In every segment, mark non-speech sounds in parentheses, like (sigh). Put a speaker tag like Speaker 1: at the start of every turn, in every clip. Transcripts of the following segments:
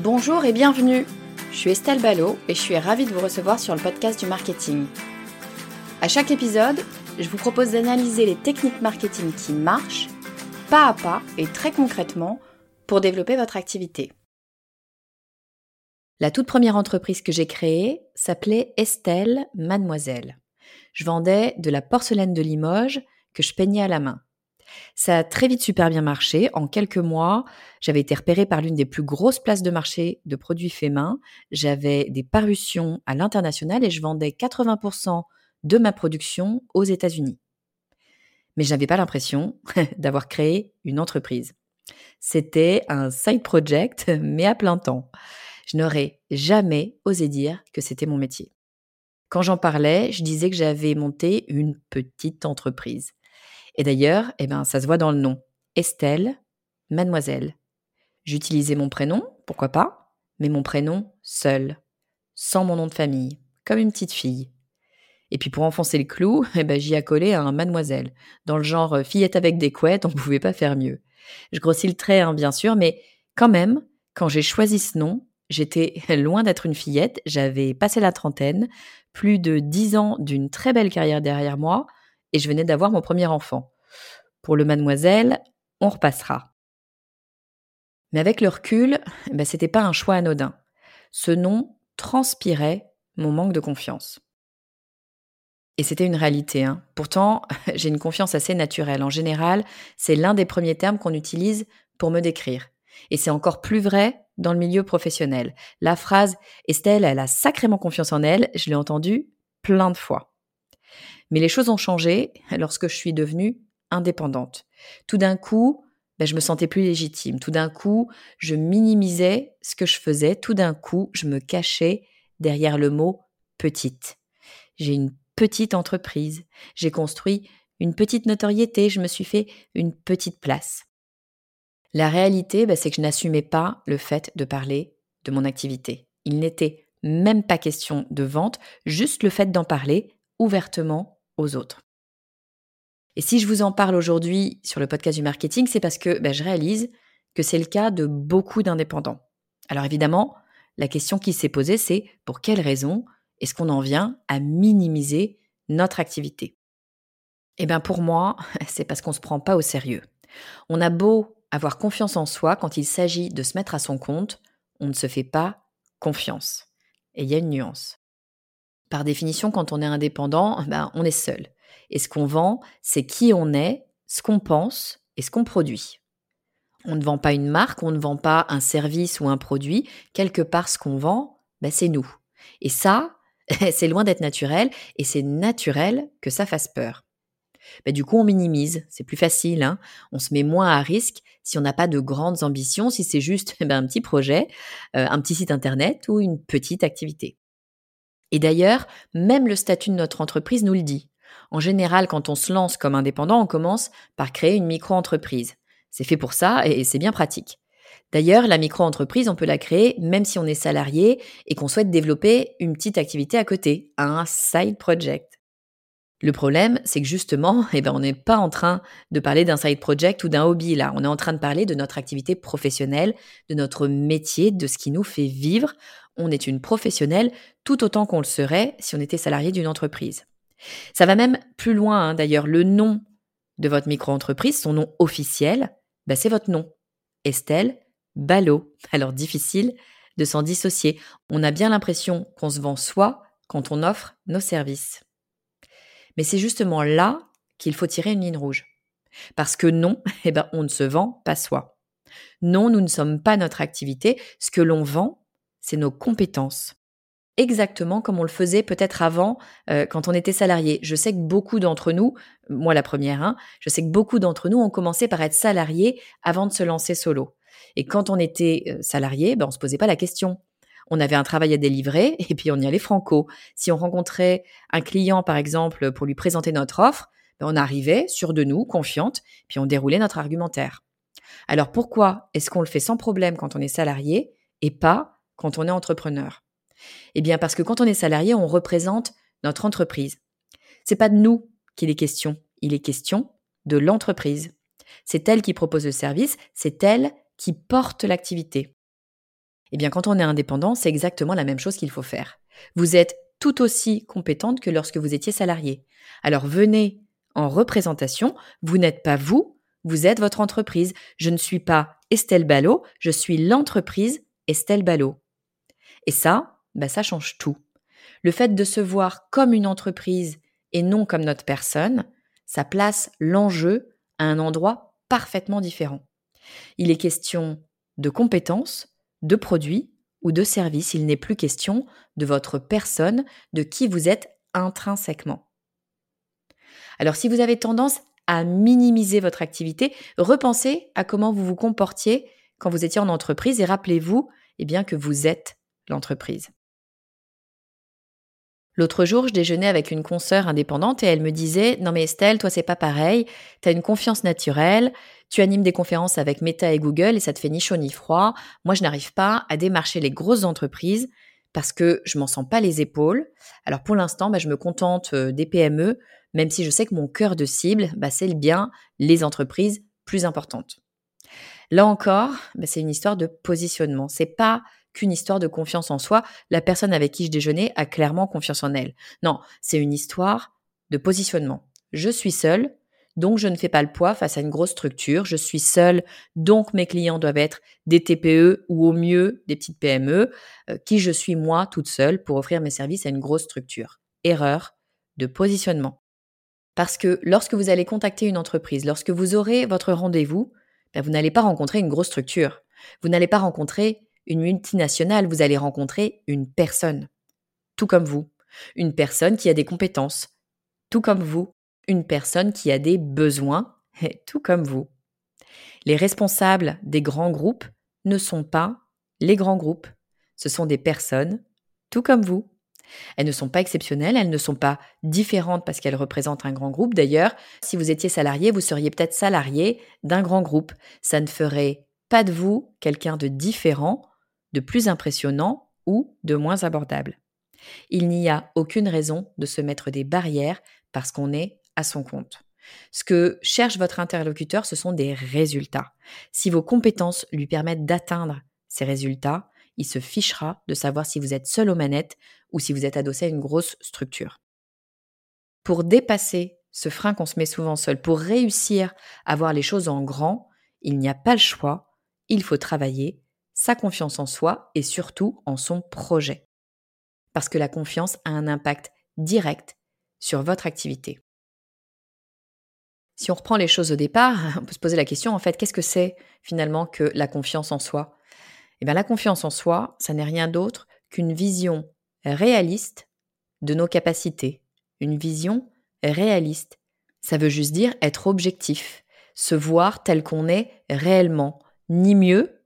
Speaker 1: Bonjour et bienvenue. Je suis Estelle Ballot et je suis ravie de vous recevoir sur le podcast du marketing. À chaque épisode, je vous propose d'analyser les techniques marketing qui marchent, pas à pas et très concrètement, pour développer votre activité. La toute première entreprise que j'ai créée s'appelait Estelle Mademoiselle. Je vendais de la porcelaine de Limoges que je peignais à la main. Ça a très vite super bien marché. En quelques mois, j'avais été repérée par l'une des plus grosses places de marché de produits faits main. J'avais des parutions à l'international et je vendais 80% de ma production aux États-Unis. Mais je n'avais pas l'impression (laughs) d'avoir créé une entreprise. C'était un side project, mais à plein temps. Je n'aurais jamais osé dire que c'était mon métier. Quand j'en parlais, je disais que j'avais monté une petite entreprise. Et d'ailleurs, eh ben, ça se voit dans le nom. Estelle, mademoiselle. J'utilisais mon prénom, pourquoi pas, mais mon prénom seul, sans mon nom de famille, comme une petite fille. Et puis pour enfoncer le clou, (laughs) eh ben, j'y accolé un mademoiselle, dans le genre euh, fillette avec des couettes, on ne pouvait pas faire mieux. Je grossis le trait, hein, bien sûr, mais quand même, quand j'ai choisi ce nom, j'étais (laughs) loin d'être une fillette, j'avais passé la trentaine, plus de dix ans d'une très belle carrière derrière moi, et je venais d'avoir mon premier enfant. Pour le mademoiselle, on repassera. Mais avec le recul, ben, c'était pas un choix anodin. Ce nom transpirait mon manque de confiance. Et c'était une réalité. Hein. Pourtant, (laughs) j'ai une confiance assez naturelle. En général, c'est l'un des premiers termes qu'on utilise pour me décrire. Et c'est encore plus vrai dans le milieu professionnel. La phrase Estelle, elle a sacrément confiance en elle, je l'ai entendue plein de fois. Mais les choses ont changé lorsque je suis devenue indépendante. Tout d'un coup, ben, je me sentais plus légitime. Tout d'un coup, je minimisais ce que je faisais. Tout d'un coup, je me cachais derrière le mot petite. J'ai une petite entreprise. J'ai construit une petite notoriété. Je me suis fait une petite place. La réalité, ben, c'est que je n'assumais pas le fait de parler de mon activité. Il n'était même pas question de vente, juste le fait d'en parler ouvertement aux autres. Et si je vous en parle aujourd'hui sur le podcast du marketing, c'est parce que ben, je réalise que c'est le cas de beaucoup d'indépendants. Alors évidemment, la question qui s'est posée, c'est pour quelles raisons est-ce qu'on en vient à minimiser notre activité? Eh bien pour moi, (laughs) c'est parce qu'on ne se prend pas au sérieux. On a beau avoir confiance en soi quand il s'agit de se mettre à son compte, on ne se fait pas confiance. Et il y a une nuance. Par définition, quand on est indépendant, ben, on est seul. Et ce qu'on vend, c'est qui on est, ce qu'on pense et ce qu'on produit. On ne vend pas une marque, on ne vend pas un service ou un produit. Quelque part, ce qu'on vend, ben, c'est nous. Et ça, (laughs) c'est loin d'être naturel, et c'est naturel que ça fasse peur. Ben, du coup, on minimise, c'est plus facile, hein. on se met moins à risque si on n'a pas de grandes ambitions, si c'est juste (laughs) ben, un petit projet, euh, un petit site internet ou une petite activité. Et d'ailleurs, même le statut de notre entreprise nous le dit. En général, quand on se lance comme indépendant, on commence par créer une micro-entreprise. C'est fait pour ça et c'est bien pratique. D'ailleurs, la micro-entreprise, on peut la créer même si on est salarié et qu'on souhaite développer une petite activité à côté, un side project. Le problème, c'est que justement, (laughs) eh ben, on n'est pas en train de parler d'un side project ou d'un hobby là. On est en train de parler de notre activité professionnelle, de notre métier, de ce qui nous fait vivre. On est une professionnelle tout autant qu'on le serait si on était salarié d'une entreprise. Ça va même plus loin hein. d'ailleurs. Le nom de votre micro-entreprise, son nom officiel, ben, c'est votre nom. Estelle Ballot. Alors difficile de s'en dissocier. On a bien l'impression qu'on se vend soi quand on offre nos services. Mais c'est justement là qu'il faut tirer une ligne rouge. Parce que non, eh ben, on ne se vend pas soi. Non, nous ne sommes pas notre activité. Ce que l'on vend, c'est nos compétences. Exactement comme on le faisait peut-être avant euh, quand on était salarié. Je sais que beaucoup d'entre nous, moi la première, hein, je sais que beaucoup d'entre nous ont commencé par être salariés avant de se lancer solo. Et quand on était euh, salarié, ben, on se posait pas la question on avait un travail à délivrer (laughs) et puis on y allait franco. Si on rencontrait un client, par exemple, pour lui présenter notre offre, ben, on arrivait sûr de nous, confiante, puis on déroulait notre argumentaire. Alors pourquoi est-ce qu'on le fait sans problème quand on est salarié et pas quand on est entrepreneur Eh bien parce que quand on est salarié, on représente notre entreprise. C'est pas de nous qu'il est question, il est question de l'entreprise. C'est elle qui propose le service, c'est elle qui porte l'activité. Eh bien, quand on est indépendant, c'est exactement la même chose qu'il faut faire. Vous êtes tout aussi compétente que lorsque vous étiez salarié. Alors venez en représentation, vous n'êtes pas vous, vous êtes votre entreprise. Je ne suis pas Estelle Ballot, je suis l'entreprise Estelle Ballot. Et ça, bah ça change tout. Le fait de se voir comme une entreprise et non comme notre personne, ça place l'enjeu à un endroit parfaitement différent. Il est question de compétences, de produits ou de services, il n'est plus question de votre personne, de qui vous êtes intrinsèquement. Alors si vous avez tendance à minimiser votre activité, repensez à comment vous vous comportiez quand vous étiez en entreprise et rappelez-vous eh bien que vous êtes l'entreprise. L'autre jour, je déjeunais avec une consoeur indépendante et elle me disait Non, mais Estelle, toi, c'est pas pareil. Tu as une confiance naturelle. Tu animes des conférences avec Meta et Google et ça te fait ni chaud ni froid. Moi, je n'arrive pas à démarcher les grosses entreprises parce que je m'en sens pas les épaules. Alors, pour l'instant, bah, je me contente euh, des PME, même si je sais que mon cœur de cible, bah, c'est bien les entreprises plus importantes. Là encore, bah, c'est une histoire de positionnement. C'est pas qu'une histoire de confiance en soi. La personne avec qui je déjeunais a clairement confiance en elle. Non, c'est une histoire de positionnement. Je suis seule, donc je ne fais pas le poids face à une grosse structure. Je suis seule, donc mes clients doivent être des TPE ou au mieux des petites PME, euh, qui je suis moi toute seule pour offrir mes services à une grosse structure. Erreur de positionnement. Parce que lorsque vous allez contacter une entreprise, lorsque vous aurez votre rendez-vous, ben, vous n'allez pas rencontrer une grosse structure. Vous n'allez pas rencontrer une multinationale, vous allez rencontrer une personne, tout comme vous, une personne qui a des compétences, tout comme vous, une personne qui a des besoins, tout comme vous. Les responsables des grands groupes ne sont pas les grands groupes, ce sont des personnes, tout comme vous. Elles ne sont pas exceptionnelles, elles ne sont pas différentes parce qu'elles représentent un grand groupe. D'ailleurs, si vous étiez salarié, vous seriez peut-être salarié d'un grand groupe. Ça ne ferait pas de vous quelqu'un de différent plus impressionnant ou de moins abordable. Il n'y a aucune raison de se mettre des barrières parce qu'on est à son compte. Ce que cherche votre interlocuteur, ce sont des résultats. Si vos compétences lui permettent d'atteindre ces résultats, il se fichera de savoir si vous êtes seul aux manettes ou si vous êtes adossé à une grosse structure. Pour dépasser ce frein qu'on se met souvent seul, pour réussir à voir les choses en grand, il n'y a pas le choix, il faut travailler sa confiance en soi et surtout en son projet. Parce que la confiance a un impact direct sur votre activité. Si on reprend les choses au départ, (laughs) on peut se poser la question en fait, qu'est-ce que c'est finalement que la confiance en soi? Eh bien la confiance en soi, ça n'est rien d'autre qu'une vision réaliste de nos capacités, une vision réaliste. Ça veut juste dire être objectif, se voir tel qu'on est réellement, ni mieux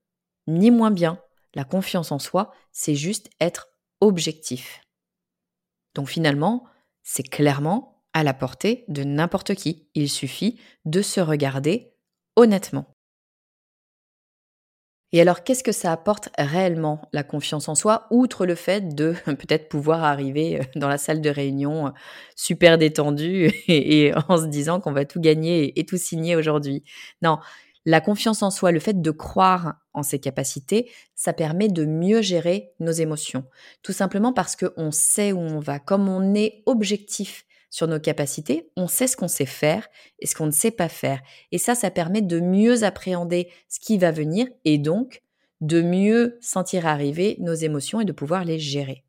Speaker 1: ni moins bien. La confiance en soi, c'est juste être objectif. Donc finalement, c'est clairement à la portée de n'importe qui. Il suffit de se regarder honnêtement. Et alors, qu'est-ce que ça apporte réellement, la confiance en soi, outre le fait de (laughs) peut-être pouvoir arriver euh, dans la salle de réunion euh, super détendu (laughs) et, en se disant qu'on va tout gagner et tout signer aujourd'hui? Non, la confiance en soi, le fait de croire en ses capacités, ça permet de mieux gérer nos émotions. Tout simplement parce qu'on sait où on va. Comme on est objectif sur nos capacités, on sait ce qu'on sait faire et ce qu'on ne sait pas faire. Et ça, ça permet de mieux appréhender ce qui va venir et donc de mieux sentir arriver nos émotions et de pouvoir les gérer.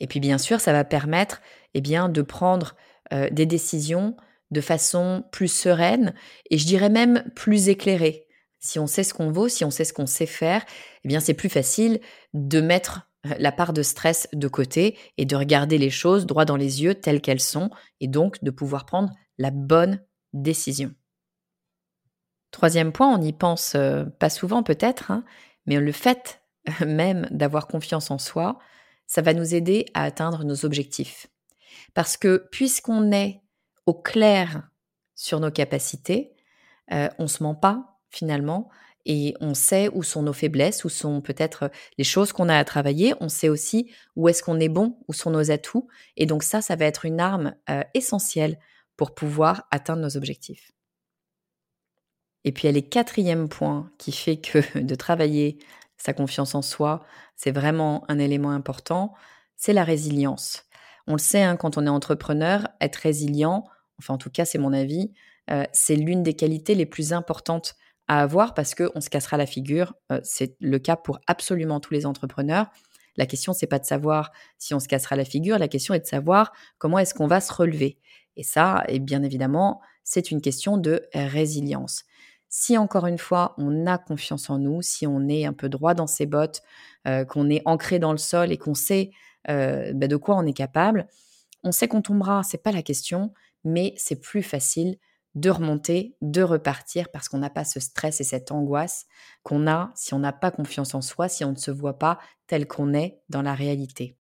Speaker 1: Et puis bien sûr, ça va permettre eh bien, de prendre euh, des décisions de façon plus sereine et je dirais même plus éclairée. Si on sait ce qu'on vaut, si on sait ce qu'on sait faire, eh bien c'est plus facile de mettre la part de stress de côté et de regarder les choses droit dans les yeux telles qu'elles sont et donc de pouvoir prendre la bonne décision. Troisième point, on n'y pense euh, pas souvent peut-être, hein, mais le fait même d'avoir confiance en soi, ça va nous aider à atteindre nos objectifs. Parce que puisqu'on est au clair sur nos capacités, euh, on se ment pas finalement, et on sait où sont nos faiblesses, où sont peut-être les choses qu'on a à travailler. On sait aussi où est-ce qu'on est bon, où sont nos atouts. Et donc ça, ça va être une arme euh, essentielle pour pouvoir atteindre nos objectifs. Et puis il y a les quatrième point qui fait que (laughs) de travailler sa confiance en soi, c'est vraiment un élément important, c'est la résilience. On le sait, hein, quand on est entrepreneur, être résilient, enfin en tout cas c'est mon avis, euh, c'est l'une des qualités les plus importantes à avoir parce qu'on se cassera la figure. Euh, c'est le cas pour absolument tous les entrepreneurs. La question, c'est pas de savoir si on se cassera la figure, la question est de savoir comment est-ce qu'on va se relever. Et ça, et bien évidemment, c'est une question de résilience. Si encore une fois, on a confiance en nous, si on est un peu droit dans ses bottes, euh, qu'on est ancré dans le sol et qu'on sait bah, de quoi on est capable, on sait qu'on tombera, c'est pas la question, mais c'est plus facile de remonter, de repartir parce qu'on n'a pas ce stress et cette angoisse qu'on a si on n'a pas confiance en soi, si on ne se voit pas tel qu'on est dans la réalité.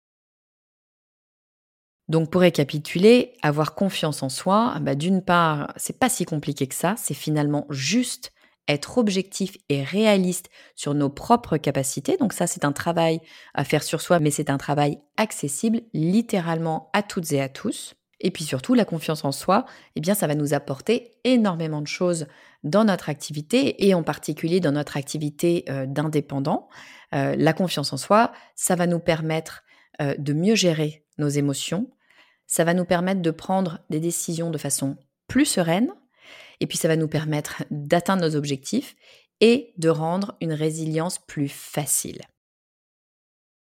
Speaker 1: Donc pour récapituler, avoir confiance en soi, bah d'une part, c'est pas si compliqué que ça, c'est finalement juste être objectif et réaliste sur nos propres capacités. Donc ça, c'est un travail à faire sur soi, mais c'est un travail accessible littéralement à toutes et à tous. Et puis surtout, la confiance en soi, eh ça va nous apporter énormément de choses dans notre activité et en particulier dans notre activité euh, d'indépendant. Euh, la confiance en soi, ça va nous permettre euh, de mieux gérer nos émotions. Ça va nous permettre de prendre des décisions de façon plus sereine. Et puis ça va nous permettre d'atteindre nos objectifs et de rendre une résilience plus facile.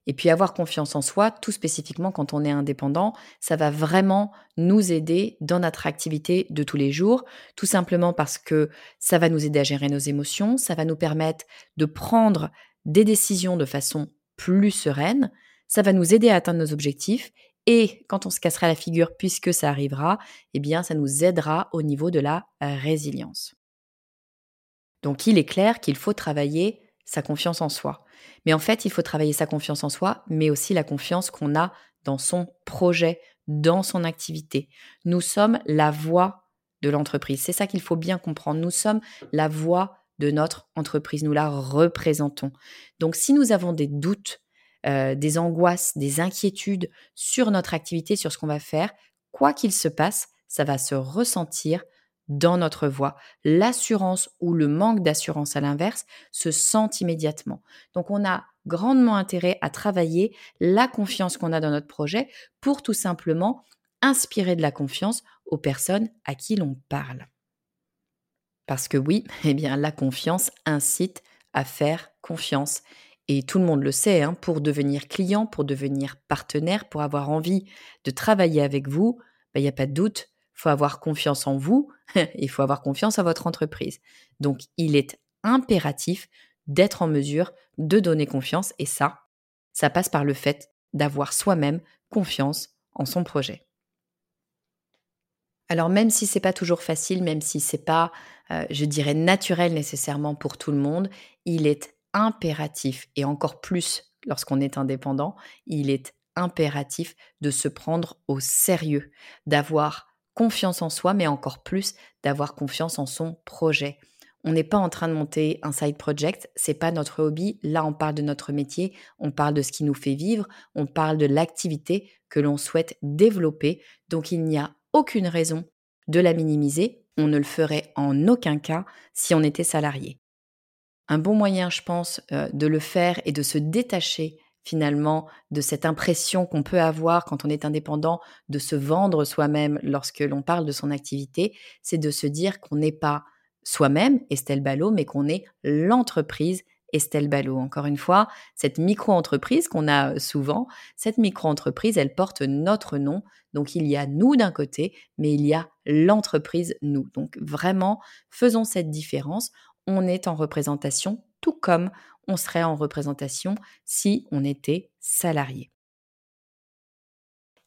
Speaker 1: Et puis avoir confiance en soi, tout spécifiquement quand on est indépendant, ça va vraiment nous aider dans notre activité de tous les jours, tout simplement parce que ça va nous aider à gérer nos émotions, ça va nous permettre de prendre des décisions de façon plus sereine, ça va nous aider à atteindre nos objectifs et quand on se cassera la figure puisque ça arrivera, eh bien ça nous aidera au niveau de la résilience. Donc il est clair qu'il faut travailler sa confiance en soi. Mais en fait, il faut travailler sa confiance en soi, mais aussi la confiance qu'on a dans son projet, dans son activité. Nous sommes la voix de l'entreprise. C'est ça qu'il faut bien comprendre. Nous sommes la voix de notre entreprise. Nous la représentons. Donc si nous avons des doutes, euh, des angoisses, des inquiétudes sur notre activité, sur ce qu'on va faire, quoi qu'il se passe, ça va se ressentir dans notre voix. L'assurance ou le manque d'assurance à l'inverse se sent immédiatement. Donc on a grandement intérêt à travailler la confiance qu'on a dans notre projet pour tout simplement inspirer de la confiance aux personnes à qui l'on parle. Parce que oui, (laughs) eh bien la confiance incite à faire confiance. Et tout le monde le sait, hein, pour devenir client, pour devenir partenaire, pour avoir envie de travailler avec vous, ben, il n'y a pas de doute, faut avoir confiance en vous, (laughs) il faut avoir confiance en votre entreprise. Donc, il est impératif d'être en mesure de donner confiance et ça, ça passe par le fait d'avoir soi-même confiance en son projet. Alors même si c'est pas toujours facile, même si c'est pas, euh, je dirais, naturel nécessairement pour tout le monde, il est impératif et encore plus lorsqu'on est indépendant, il est impératif de se prendre au sérieux, d'avoir confiance en soi, mais encore plus d'avoir confiance en son projet. On n'est pas en train de monter un side project, c'est pas notre hobby. Là, on parle de notre métier, on parle de ce qui nous fait vivre, on parle de l'activité que l'on souhaite développer. Donc, il n'y a aucune raison de la minimiser. On ne le ferait en aucun cas si on était salarié. Un bon moyen, je pense, euh, de le faire et de se détacher finalement de cette impression qu'on peut avoir quand on est indépendant de se vendre soi-même lorsque l'on parle de son activité, c'est de se dire qu'on n'est pas soi-même, Estelle Ballot, mais qu'on est l'entreprise Estelle Ballot. Encore une fois, cette micro-entreprise qu'on a souvent, cette micro-entreprise, elle porte notre nom. Donc il y a nous d'un côté, mais il y a l'entreprise nous. Donc vraiment, faisons cette différence. On est en représentation tout comme on serait en représentation si on était salarié.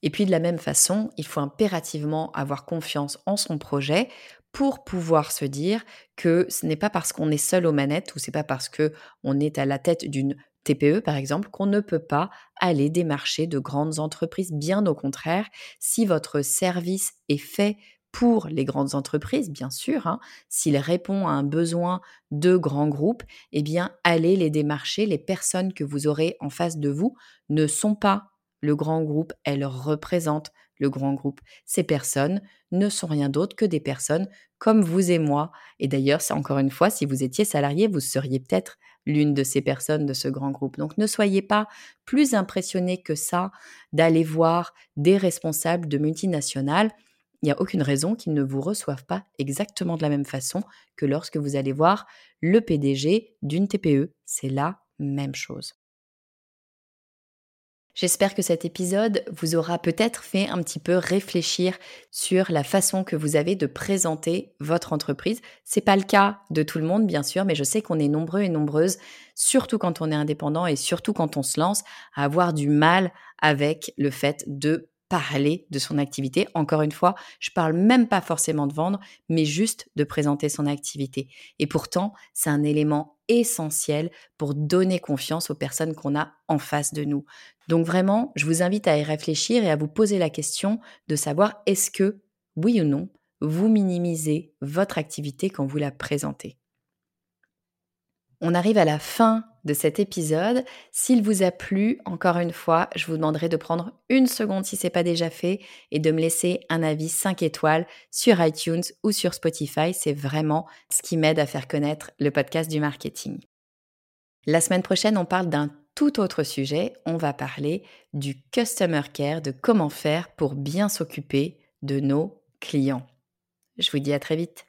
Speaker 1: Et puis de la même façon, il faut impérativement avoir confiance en son projet pour pouvoir se dire que ce n'est pas parce qu'on est seul aux manettes ou c'est pas parce que on est à la tête d'une TPE par exemple qu'on ne peut pas aller démarcher de grandes entreprises. Bien au contraire, si votre service est fait pour les grandes entreprises, bien sûr, hein, s'il répond à un besoin de grands groupes, eh bien, allez les démarcher. Les personnes que vous aurez en face de vous ne sont pas le grand groupe, elles représentent le grand groupe. Ces personnes ne sont rien d'autre que des personnes comme vous et moi. Et d'ailleurs, encore une fois, si vous étiez salarié, vous seriez peut-être l'une de ces personnes de ce grand groupe. Donc ne soyez pas plus impressionné que ça d'aller voir des responsables de multinationales il n'y a aucune raison qu'ils ne vous reçoivent pas exactement de la même façon que lorsque vous allez voir le PDG d'une TPE. C'est la même chose. J'espère que cet épisode vous aura peut-être fait un petit peu réfléchir sur la façon que vous avez de présenter votre entreprise. C'est pas le cas de tout le monde, bien sûr, mais je sais qu'on est nombreux et nombreuses, surtout quand on est indépendant et surtout quand on se lance, à avoir du mal avec le fait de parler de son activité. Encore une fois, je parle même pas forcément de vendre, mais juste de présenter son activité. Et pourtant, c'est un élément essentiel pour donner confiance aux personnes qu'on a en face de nous. Donc vraiment, je vous invite à y réfléchir et à vous poser la question de savoir est-ce que, oui ou non, vous minimisez votre activité quand vous la présentez? On arrive à la fin de cet épisode. S'il vous a plu, encore une fois, je vous demanderai de prendre une seconde si ce n'est pas déjà fait et de me laisser un avis 5 étoiles sur iTunes ou sur Spotify. C'est vraiment ce qui m'aide à faire connaître le podcast du marketing. La semaine prochaine, on parle d'un tout autre sujet. On va parler du customer care, de comment faire pour bien s'occuper de nos clients. Je vous dis à très vite.